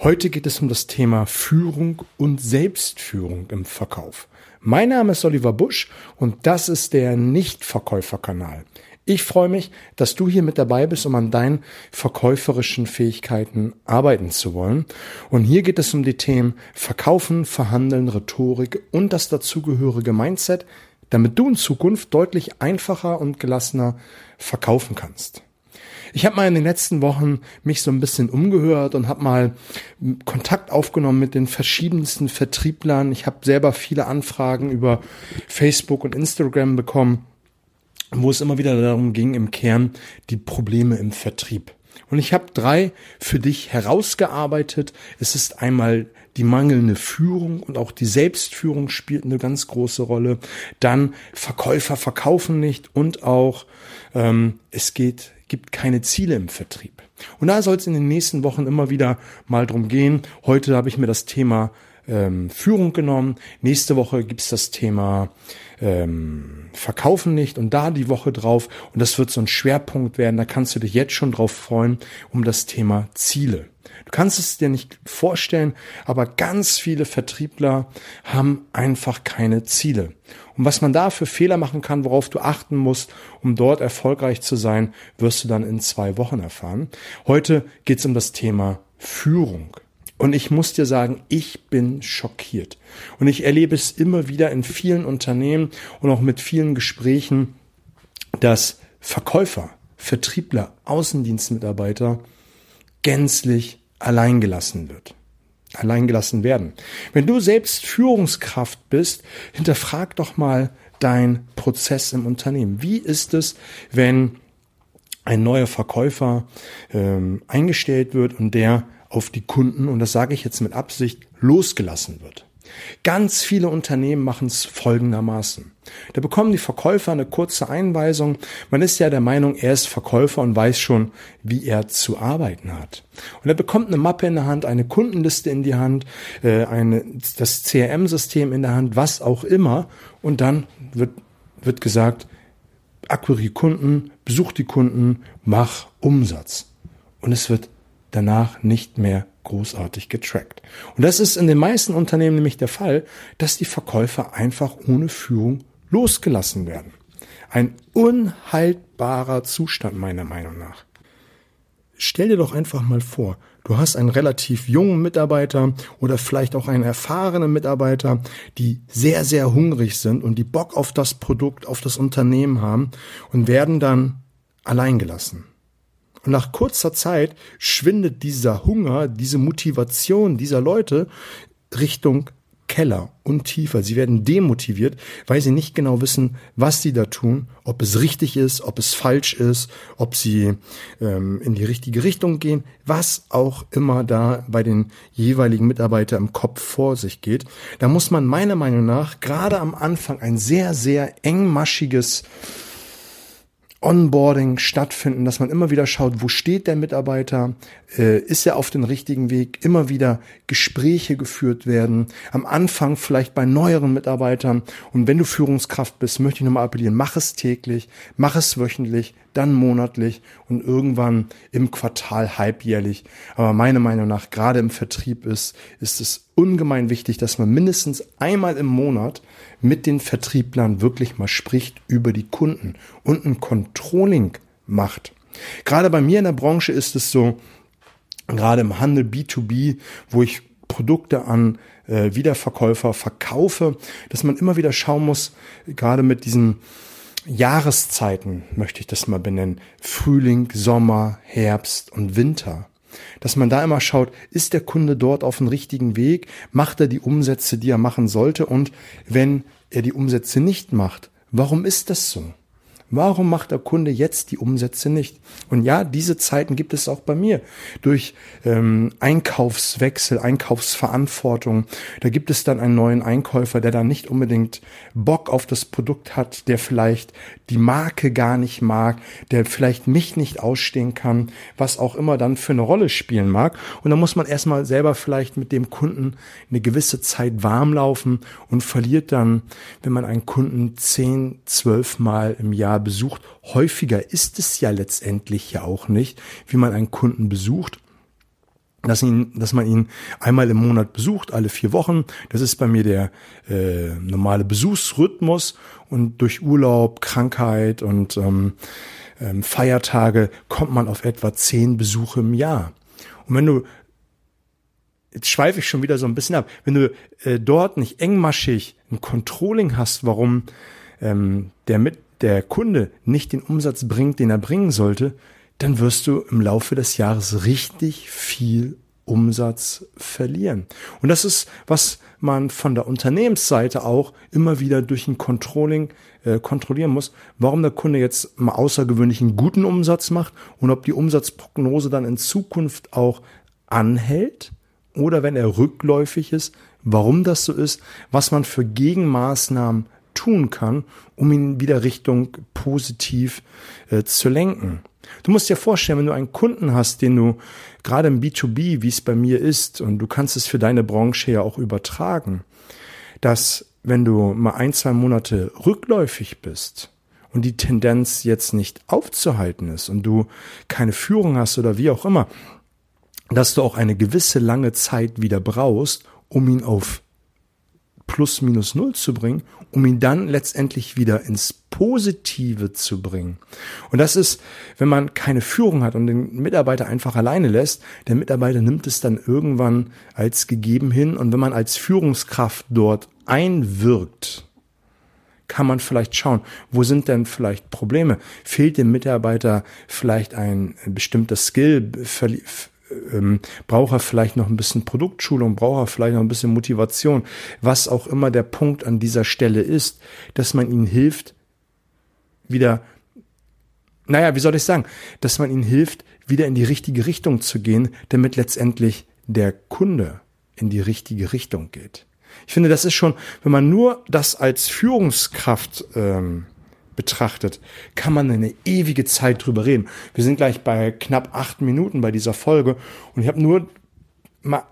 Heute geht es um das Thema Führung und Selbstführung im Verkauf. Mein Name ist Oliver Busch und das ist der Nichtverkäuferkanal. Ich freue mich, dass du hier mit dabei bist, um an deinen verkäuferischen Fähigkeiten arbeiten zu wollen. Und hier geht es um die Themen Verkaufen, Verhandeln, Rhetorik und das dazugehörige Mindset, damit du in Zukunft deutlich einfacher und gelassener verkaufen kannst. Ich habe mal in den letzten Wochen mich so ein bisschen umgehört und habe mal Kontakt aufgenommen mit den verschiedensten Vertrieblern. Ich habe selber viele Anfragen über Facebook und Instagram bekommen, wo es immer wieder darum ging, im Kern die Probleme im Vertrieb. Und ich habe drei für dich herausgearbeitet. Es ist einmal die mangelnde Führung und auch die Selbstführung spielt eine ganz große Rolle. Dann Verkäufer verkaufen nicht und auch ähm, es geht gibt keine Ziele im Vertrieb. Und da soll es in den nächsten Wochen immer wieder mal drum gehen. Heute habe ich mir das Thema ähm, Führung genommen. Nächste Woche gibt's das Thema ähm, Verkaufen nicht und da die Woche drauf. Und das wird so ein Schwerpunkt werden. Da kannst du dich jetzt schon drauf freuen um das Thema Ziele. Du kannst es dir nicht vorstellen, aber ganz viele Vertriebler haben einfach keine Ziele. Und was man da für Fehler machen kann, worauf du achten musst, um dort erfolgreich zu sein, wirst du dann in zwei Wochen erfahren. Heute geht es um das Thema Führung. Und ich muss dir sagen, ich bin schockiert. Und ich erlebe es immer wieder in vielen Unternehmen und auch mit vielen Gesprächen, dass Verkäufer, Vertriebler, Außendienstmitarbeiter gänzlich alleingelassen wird. Alleingelassen werden. Wenn du selbst Führungskraft bist, hinterfrag doch mal dein Prozess im Unternehmen. Wie ist es, wenn ein neuer Verkäufer ähm, eingestellt wird und der auf die Kunden, und das sage ich jetzt mit Absicht, losgelassen wird. Ganz viele Unternehmen machen es folgendermaßen. Da bekommen die Verkäufer eine kurze Einweisung. Man ist ja der Meinung, er ist Verkäufer und weiß schon, wie er zu arbeiten hat. Und er bekommt eine Mappe in der Hand, eine Kundenliste in die Hand, äh, eine, das CRM-System in der Hand, was auch immer. Und dann wird, wird gesagt, akquiriere Kunden, besuch die Kunden, mach Umsatz. Und es wird danach nicht mehr großartig getrackt. Und das ist in den meisten Unternehmen nämlich der Fall, dass die Verkäufer einfach ohne Führung losgelassen werden. Ein unhaltbarer Zustand meiner Meinung nach. Stell dir doch einfach mal vor, du hast einen relativ jungen Mitarbeiter oder vielleicht auch einen erfahrenen Mitarbeiter, die sehr, sehr hungrig sind und die Bock auf das Produkt, auf das Unternehmen haben und werden dann alleingelassen. Und nach kurzer Zeit schwindet dieser Hunger, diese Motivation dieser Leute Richtung Keller und tiefer. Sie werden demotiviert, weil sie nicht genau wissen, was sie da tun, ob es richtig ist, ob es falsch ist, ob sie ähm, in die richtige Richtung gehen, was auch immer da bei den jeweiligen Mitarbeitern im Kopf vor sich geht. Da muss man meiner Meinung nach gerade am Anfang ein sehr, sehr engmaschiges Onboarding stattfinden, dass man immer wieder schaut, wo steht der Mitarbeiter, äh, ist er auf dem richtigen Weg, immer wieder Gespräche geführt werden, am Anfang vielleicht bei neueren Mitarbeitern. Und wenn du Führungskraft bist, möchte ich nochmal appellieren, mach es täglich, mach es wöchentlich, dann monatlich und irgendwann im Quartal halbjährlich. Aber meiner Meinung nach, gerade im Vertrieb ist, ist es ungemein wichtig, dass man mindestens einmal im Monat mit den Vertrieblern wirklich mal spricht über die Kunden und ein Controlling macht. Gerade bei mir in der Branche ist es so, gerade im Handel B2B, wo ich Produkte an äh, Wiederverkäufer verkaufe, dass man immer wieder schauen muss, gerade mit diesen Jahreszeiten möchte ich das mal benennen. Frühling, Sommer, Herbst und Winter. Dass man da immer schaut, ist der Kunde dort auf dem richtigen Weg? Macht er die Umsätze, die er machen sollte? Und wenn er die Umsätze nicht macht, warum ist das so? Warum macht der Kunde jetzt die Umsätze nicht? Und ja, diese Zeiten gibt es auch bei mir durch ähm, Einkaufswechsel, Einkaufsverantwortung. Da gibt es dann einen neuen Einkäufer, der dann nicht unbedingt Bock auf das Produkt hat, der vielleicht die Marke gar nicht mag, der vielleicht mich nicht ausstehen kann, was auch immer dann für eine Rolle spielen mag. Und da muss man erstmal selber vielleicht mit dem Kunden eine gewisse Zeit warm laufen und verliert dann, wenn man einen Kunden zehn, zwölf Mal im Jahr besucht. Häufiger ist es ja letztendlich ja auch nicht, wie man einen Kunden besucht. dass, ihn, dass man ihn einmal im Monat besucht, alle vier Wochen. Das ist bei mir der äh, normale Besuchsrhythmus und durch Urlaub, Krankheit und ähm, ähm, Feiertage kommt man auf etwa zehn Besuche im Jahr. Und wenn du jetzt schweife ich schon wieder so ein bisschen ab. Wenn du äh, dort nicht engmaschig ein Controlling hast, warum ähm, der mit der Kunde nicht den Umsatz bringt, den er bringen sollte, dann wirst du im Laufe des Jahres richtig viel Umsatz verlieren. Und das ist, was man von der Unternehmensseite auch immer wieder durch ein Controlling äh, kontrollieren muss, warum der Kunde jetzt mal außergewöhnlich einen guten Umsatz macht und ob die Umsatzprognose dann in Zukunft auch anhält oder wenn er rückläufig ist, warum das so ist, was man für Gegenmaßnahmen tun kann, um ihn wieder Richtung positiv äh, zu lenken. Du musst dir vorstellen, wenn du einen Kunden hast, den du gerade im B2B, wie es bei mir ist, und du kannst es für deine Branche ja auch übertragen, dass wenn du mal ein, zwei Monate rückläufig bist und die Tendenz jetzt nicht aufzuhalten ist und du keine Führung hast oder wie auch immer, dass du auch eine gewisse lange Zeit wieder brauchst, um ihn auf plus minus null zu bringen, um ihn dann letztendlich wieder ins Positive zu bringen. Und das ist, wenn man keine Führung hat und den Mitarbeiter einfach alleine lässt, der Mitarbeiter nimmt es dann irgendwann als gegeben hin. Und wenn man als Führungskraft dort einwirkt, kann man vielleicht schauen, wo sind denn vielleicht Probleme? Fehlt dem Mitarbeiter vielleicht ein bestimmter Skill? Ähm, braucht er vielleicht noch ein bisschen Produktschulung, braucht er vielleicht noch ein bisschen Motivation, was auch immer der Punkt an dieser Stelle ist, dass man ihnen hilft, wieder, naja, wie soll ich sagen, dass man ihnen hilft, wieder in die richtige Richtung zu gehen, damit letztendlich der Kunde in die richtige Richtung geht. Ich finde, das ist schon, wenn man nur das als Führungskraft ähm, betrachtet, kann man eine ewige Zeit drüber reden. Wir sind gleich bei knapp acht Minuten bei dieser Folge und ich habe nur mal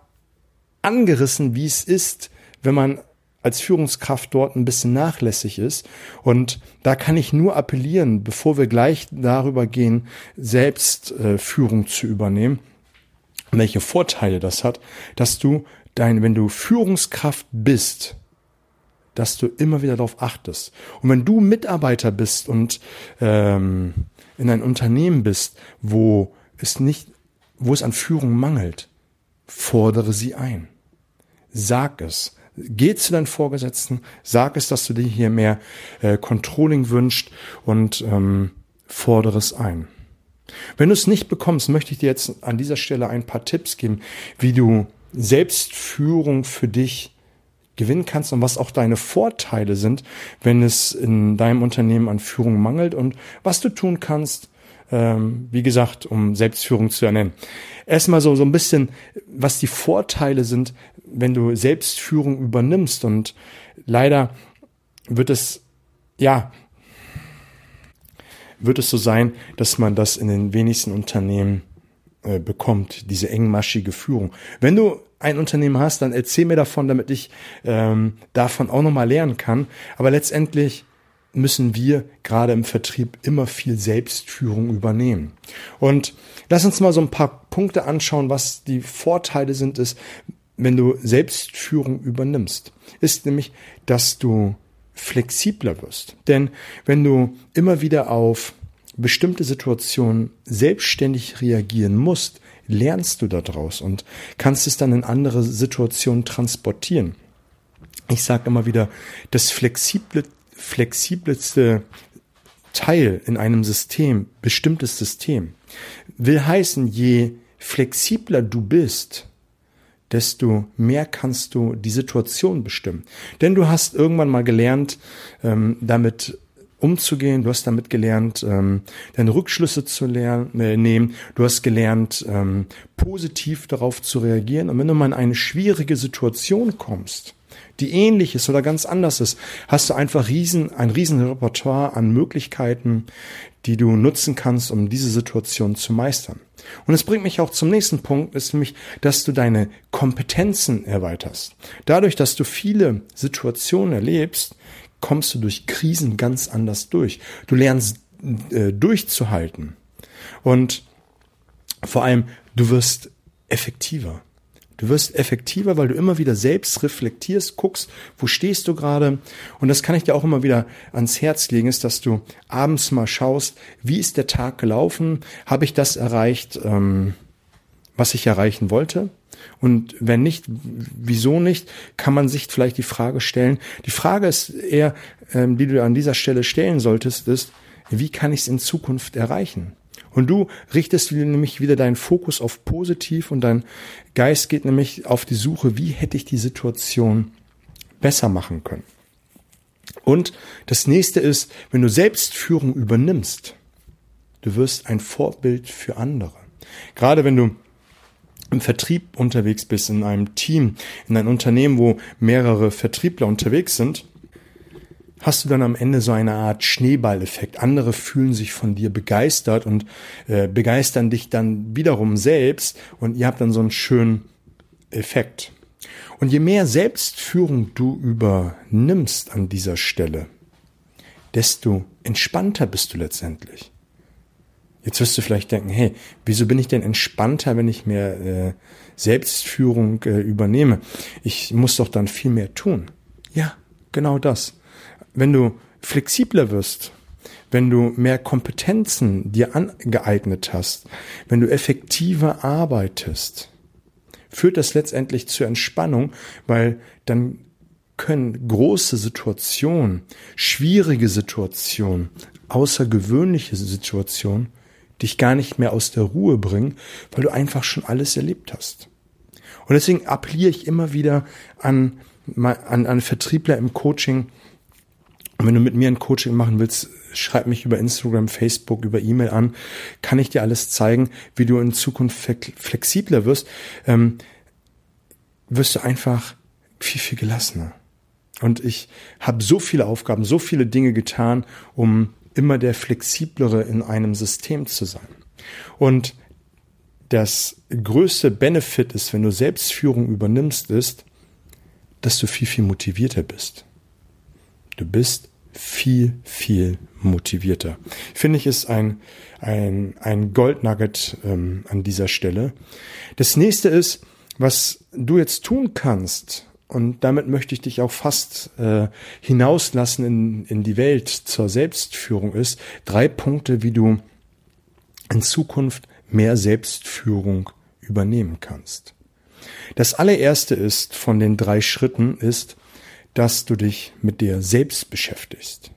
angerissen, wie es ist, wenn man als Führungskraft dort ein bisschen nachlässig ist. Und da kann ich nur appellieren, bevor wir gleich darüber gehen, selbst äh, Führung zu übernehmen, welche Vorteile das hat, dass du dein, wenn du Führungskraft bist, dass du immer wieder darauf achtest. Und wenn du Mitarbeiter bist und ähm, in ein Unternehmen bist, wo es nicht, wo es an Führung mangelt, fordere sie ein. Sag es. Geh zu deinen Vorgesetzten, sag es, dass du dir hier mehr äh, Controlling wünscht und ähm, fordere es ein. Wenn du es nicht bekommst, möchte ich dir jetzt an dieser Stelle ein paar Tipps geben, wie du Selbstführung für dich gewinnen kannst und was auch deine Vorteile sind, wenn es in deinem Unternehmen an Führung mangelt und was du tun kannst, ähm, wie gesagt, um Selbstführung zu ernennen. Erstmal so, so ein bisschen, was die Vorteile sind, wenn du Selbstführung übernimmst und leider wird es, ja, wird es so sein, dass man das in den wenigsten Unternehmen äh, bekommt, diese engmaschige Führung. Wenn du ein Unternehmen hast, dann erzähl mir davon, damit ich ähm, davon auch nochmal lernen kann. Aber letztendlich müssen wir gerade im Vertrieb immer viel Selbstführung übernehmen. Und lass uns mal so ein paar Punkte anschauen, was die Vorteile sind, ist, wenn du Selbstführung übernimmst. Ist nämlich, dass du flexibler wirst. Denn wenn du immer wieder auf bestimmte Situationen selbstständig reagieren musst, lernst du daraus und kannst es dann in andere Situationen transportieren. Ich sage immer wieder, das flexible, flexibelste Teil in einem System, bestimmtes System, will heißen, je flexibler du bist, desto mehr kannst du die Situation bestimmen. Denn du hast irgendwann mal gelernt, ähm, damit umzugehen. Du hast damit gelernt, ähm, deine Rückschlüsse zu lernen, äh, nehmen. Du hast gelernt, ähm, positiv darauf zu reagieren. Und wenn du mal in eine schwierige Situation kommst, die ähnlich ist oder ganz anders ist, hast du einfach riesen, ein riesen Repertoire an Möglichkeiten, die du nutzen kannst, um diese Situation zu meistern. Und es bringt mich auch zum nächsten Punkt, ist nämlich, dass du deine Kompetenzen erweiterst. Dadurch, dass du viele Situationen erlebst, kommst du durch Krisen ganz anders durch. Du lernst äh, durchzuhalten. Und vor allem, du wirst effektiver. Du wirst effektiver, weil du immer wieder selbst reflektierst, guckst, wo stehst du gerade. Und das kann ich dir auch immer wieder ans Herz legen, ist, dass du abends mal schaust, wie ist der Tag gelaufen? Habe ich das erreicht, ähm, was ich erreichen wollte? Und wenn nicht, wieso nicht, kann man sich vielleicht die Frage stellen. Die Frage ist eher, ähm, die du an dieser Stelle stellen solltest, ist, wie kann ich es in Zukunft erreichen? Und du richtest nämlich wieder deinen Fokus auf positiv und dein Geist geht nämlich auf die Suche, wie hätte ich die Situation besser machen können. Und das nächste ist, wenn du Selbstführung übernimmst, du wirst ein Vorbild für andere. Gerade wenn du im Vertrieb unterwegs bist, in einem Team, in einem Unternehmen, wo mehrere Vertriebler unterwegs sind, hast du dann am Ende so eine Art Schneeballeffekt. Andere fühlen sich von dir begeistert und äh, begeistern dich dann wiederum selbst und ihr habt dann so einen schönen Effekt. Und je mehr Selbstführung du übernimmst an dieser Stelle, desto entspannter bist du letztendlich. Jetzt wirst du vielleicht denken, hey, wieso bin ich denn entspannter, wenn ich mehr äh, Selbstführung äh, übernehme? Ich muss doch dann viel mehr tun. Ja, genau das wenn du flexibler wirst, wenn du mehr Kompetenzen dir angeeignet hast, wenn du effektiver arbeitest, führt das letztendlich zur Entspannung, weil dann können große Situationen, schwierige Situationen, außergewöhnliche Situationen dich gar nicht mehr aus der Ruhe bringen, weil du einfach schon alles erlebt hast. Und deswegen appelliere ich immer wieder an, an, an Vertriebler im Coaching, und wenn du mit mir ein Coaching machen willst, schreib mich über Instagram, Facebook, über E-Mail an. Kann ich dir alles zeigen, wie du in Zukunft flexibler wirst. Ähm, wirst du einfach viel, viel gelassener. Und ich habe so viele Aufgaben, so viele Dinge getan, um immer der flexiblere in einem System zu sein. Und das größte Benefit ist, wenn du Selbstführung übernimmst, ist, dass du viel, viel motivierter bist. Du bist viel, viel motivierter. Finde ich, ist ein, ein, ein Goldnugget ähm, an dieser Stelle. Das nächste ist, was du jetzt tun kannst, und damit möchte ich dich auch fast äh, hinauslassen in, in die Welt zur Selbstführung, ist drei Punkte, wie du in Zukunft mehr Selbstführung übernehmen kannst. Das allererste ist von den drei Schritten ist, dass du dich mit dir selbst beschäftigst.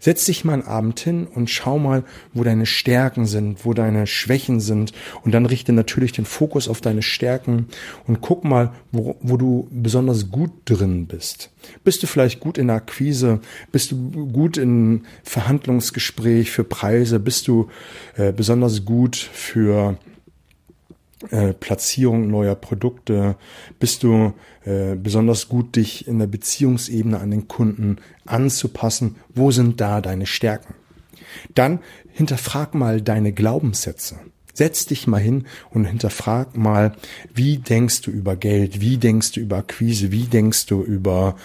Setz dich mal einen Abend hin und schau mal, wo deine Stärken sind, wo deine Schwächen sind und dann richte natürlich den Fokus auf deine Stärken und guck mal, wo, wo du besonders gut drin bist. Bist du vielleicht gut in der Akquise? Bist du gut in Verhandlungsgespräch für Preise? Bist du äh, besonders gut für äh, Platzierung neuer Produkte? Bist du äh, besonders gut, dich in der Beziehungsebene an den Kunden anzupassen? Wo sind da deine Stärken? Dann hinterfrag mal deine Glaubenssätze. Setz dich mal hin und hinterfrag mal, wie denkst du über Geld, wie denkst du über Akquise, wie denkst du über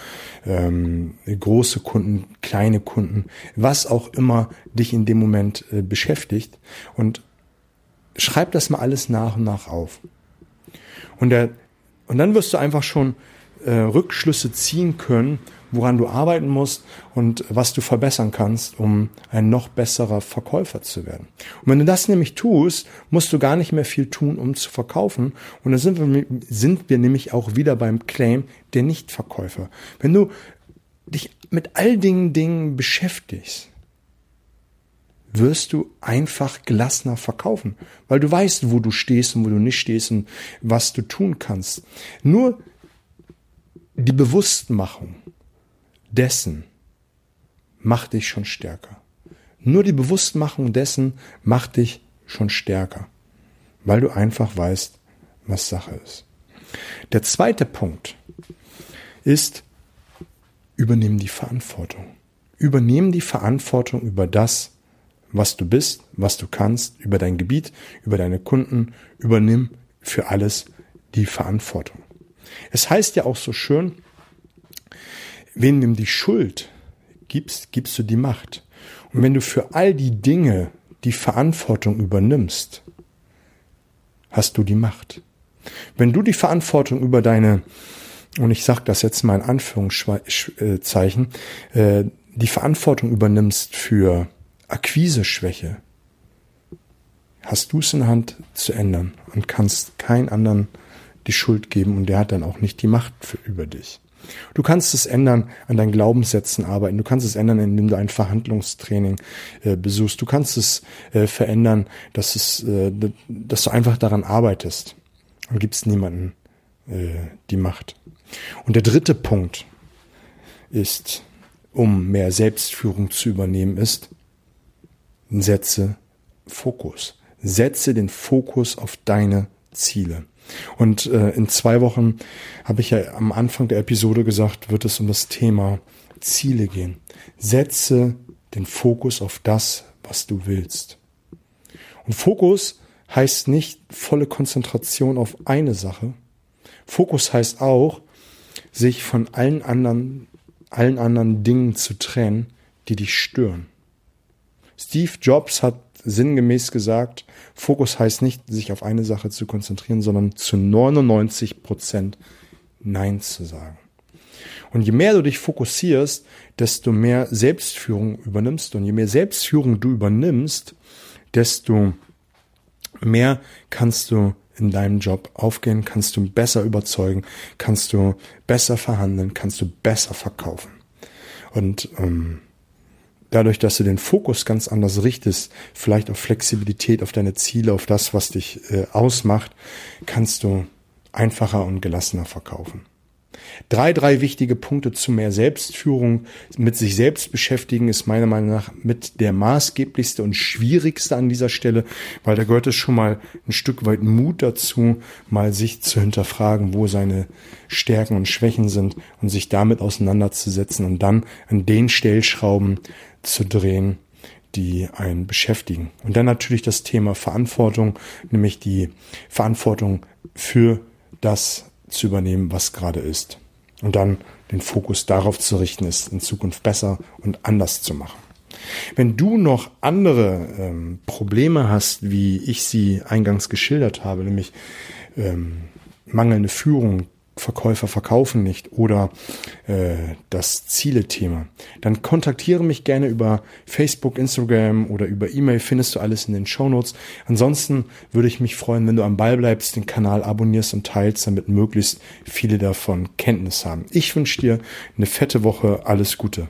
ähm, große Kunden, kleine Kunden, was auch immer dich in dem Moment äh, beschäftigt. Und schreib das mal alles nach und nach auf. Und, der, und dann wirst du einfach schon äh, Rückschlüsse ziehen können, woran du arbeiten musst und was du verbessern kannst, um ein noch besserer Verkäufer zu werden. Und wenn du das nämlich tust, musst du gar nicht mehr viel tun, um zu verkaufen. Und dann sind wir, sind wir nämlich auch wieder beim Claim der Nichtverkäufer. Wenn du dich mit all den Dingen beschäftigst, wirst du einfach gelassener verkaufen, weil du weißt, wo du stehst und wo du nicht stehst und was du tun kannst. Nur die Bewusstmachung dessen macht dich schon stärker. Nur die Bewusstmachung dessen macht dich schon stärker, weil du einfach weißt, was Sache ist. Der zweite Punkt ist, übernehmen die Verantwortung. Übernehmen die Verantwortung über das, was du bist, was du kannst, über dein Gebiet, über deine Kunden, übernimm für alles die Verantwortung. Es heißt ja auch so schön, wenn du die Schuld gibst, gibst du die Macht. Und wenn du für all die Dinge die Verantwortung übernimmst, hast du die Macht. Wenn du die Verantwortung über deine, und ich sage das jetzt mal in Anführungszeichen, äh, die Verantwortung übernimmst für Akquiseschwäche, hast du es in der Hand zu ändern und kannst keinen anderen die Schuld geben und der hat dann auch nicht die Macht für, über dich. Du kannst es ändern, an deinen Glaubenssätzen arbeiten. Du kannst es ändern, indem du ein Verhandlungstraining äh, besuchst. Du kannst es äh, verändern, dass es, äh, dass du einfach daran arbeitest. Und gibst niemanden äh, die Macht. Und der dritte Punkt ist, um mehr Selbstführung zu übernehmen, ist, setze Fokus. Setze den Fokus auf deine Ziele. Und äh, in zwei Wochen habe ich ja am Anfang der Episode gesagt, wird es um das Thema Ziele gehen. Setze den Fokus auf das, was du willst. Und Fokus heißt nicht volle Konzentration auf eine Sache. Fokus heißt auch, sich von allen anderen, allen anderen Dingen zu trennen, die dich stören. Steve Jobs hat sinngemäß gesagt, Fokus heißt nicht, sich auf eine Sache zu konzentrieren, sondern zu 99 Prozent Nein zu sagen. Und je mehr du dich fokussierst, desto mehr Selbstführung übernimmst. Und je mehr Selbstführung du übernimmst, desto mehr kannst du in deinem Job aufgehen, kannst du besser überzeugen, kannst du besser verhandeln, kannst du besser verkaufen. Und ähm, dadurch, dass du den Fokus ganz anders richtest, vielleicht auf Flexibilität, auf deine Ziele, auf das, was dich äh, ausmacht, kannst du einfacher und gelassener verkaufen. Drei, drei wichtige Punkte zu mehr Selbstführung. Mit sich selbst beschäftigen ist meiner Meinung nach mit der maßgeblichste und schwierigste an dieser Stelle, weil da gehört es schon mal ein Stück weit Mut dazu, mal sich zu hinterfragen, wo seine Stärken und Schwächen sind und sich damit auseinanderzusetzen und dann an den Stellschrauben zu drehen, die einen beschäftigen. Und dann natürlich das Thema Verantwortung, nämlich die Verantwortung für das zu übernehmen, was gerade ist. Und dann den Fokus darauf zu richten, es in Zukunft besser und anders zu machen. Wenn du noch andere ähm, Probleme hast, wie ich sie eingangs geschildert habe, nämlich ähm, mangelnde Führung, Verkäufer verkaufen nicht oder äh, das Ziele-Thema, dann kontaktiere mich gerne über Facebook, Instagram oder über E-Mail, findest du alles in den Show Notes. Ansonsten würde ich mich freuen, wenn du am Ball bleibst, den Kanal abonnierst und teilst, damit möglichst viele davon Kenntnis haben. Ich wünsche dir eine fette Woche, alles Gute.